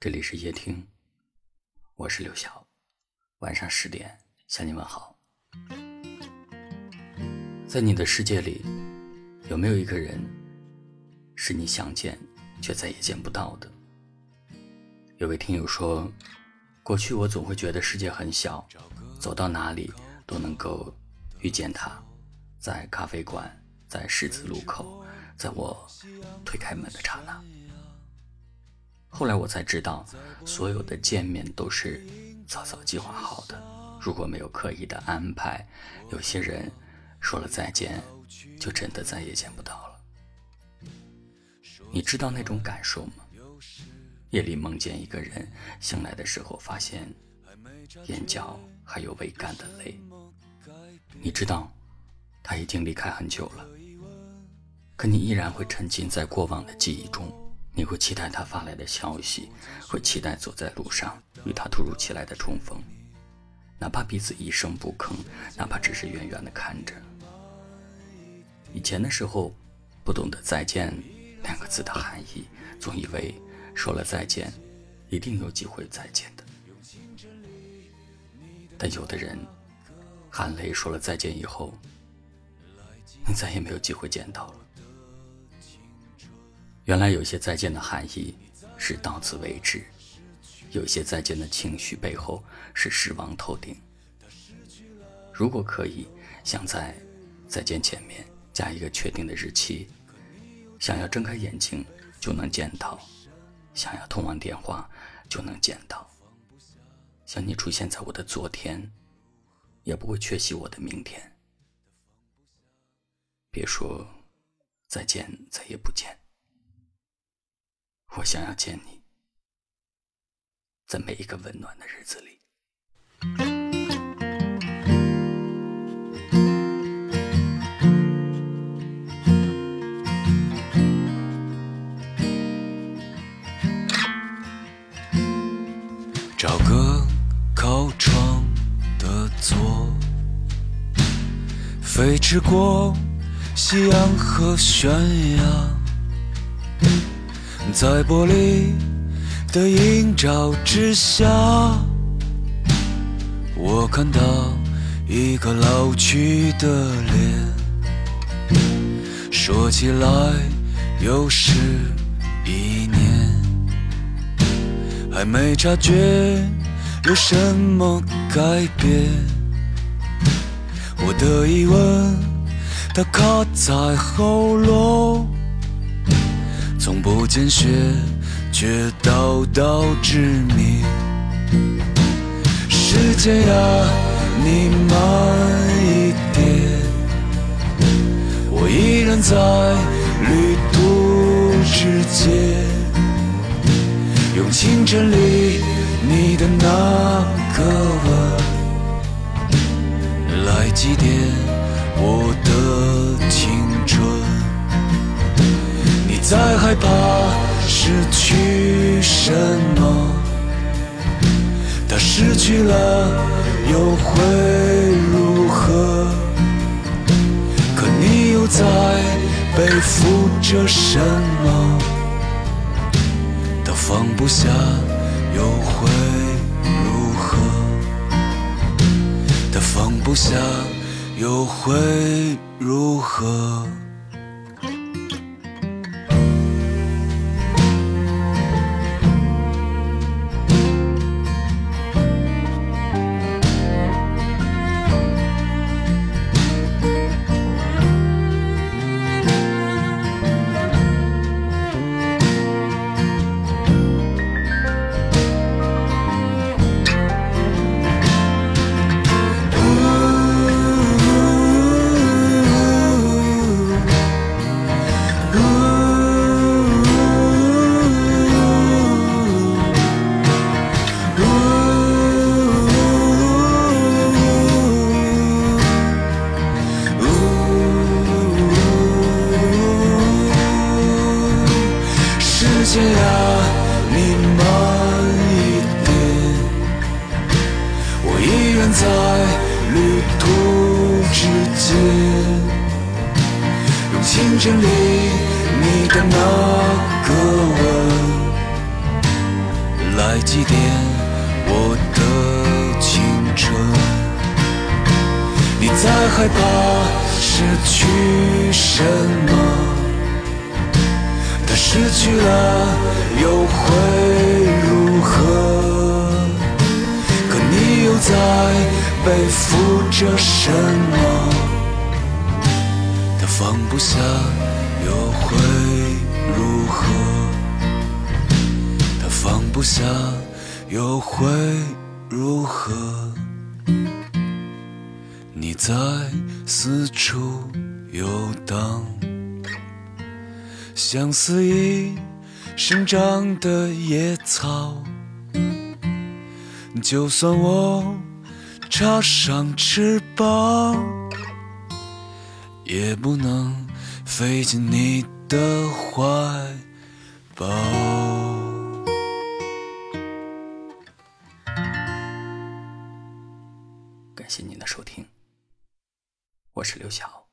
这里是夜听，我是刘晓。晚上十点向你问好。在你的世界里，有没有一个人是你想见却再也见不到的？有位听友说，过去我总会觉得世界很小，走到哪里都能够遇见他，在咖啡馆，在十字路口，在我推开门的刹那。后来我才知道，所有的见面都是早早计划好的。如果没有刻意的安排，有些人说了再见，就真的再也见不到了。你知道那种感受吗？夜里梦见一个人，醒来的时候发现眼角还有未干的泪。你知道他已经离开很久了，可你依然会沉浸在过往的记忆中。你会期待他发来的消息，会期待走在路上与他突如其来的重逢，哪怕彼此一声不吭，哪怕只是远远的看着。以前的时候，不懂得再见两个字的含义，总以为说了再见，一定有机会再见的。但有的人，含泪说了再见以后，你再也没有机会见到了。原来有些再见的含义是到此为止，有些再见的情绪背后是失望透顶。如果可以，想在再见前面加一个确定的日期，想要睁开眼睛就能见到，想要通完电话就能见到，想你出现在我的昨天，也不会缺席我的明天。别说再见，再也不见。我想要见你，在每一个温暖的日子里。找个靠窗的座，飞驰过夕阳和悬崖。在玻璃的映照之下，我看到一个老去的脸。说起来又是一年，还没察觉有什么改变。我的疑问，它卡在喉咙。从不见血，却道道致命。时间啊，你慢一点，我依然在旅途之间，用清晨里你的那个吻来祭奠失去什么，他失去了又会如何？可你又在背负着什么？他放不下又会如何？他放不下又会如何？之间，用清晨里你的那个吻来祭奠我的青春。你在害怕失去什么？他失去了又会如何？可你又在背负着什么？放不下又会如何？他放不下又会如何？你在四处游荡，像肆意生长的野草。就算我插上翅膀，也不能飞进你的怀抱。感谢您的收听，我是刘晓。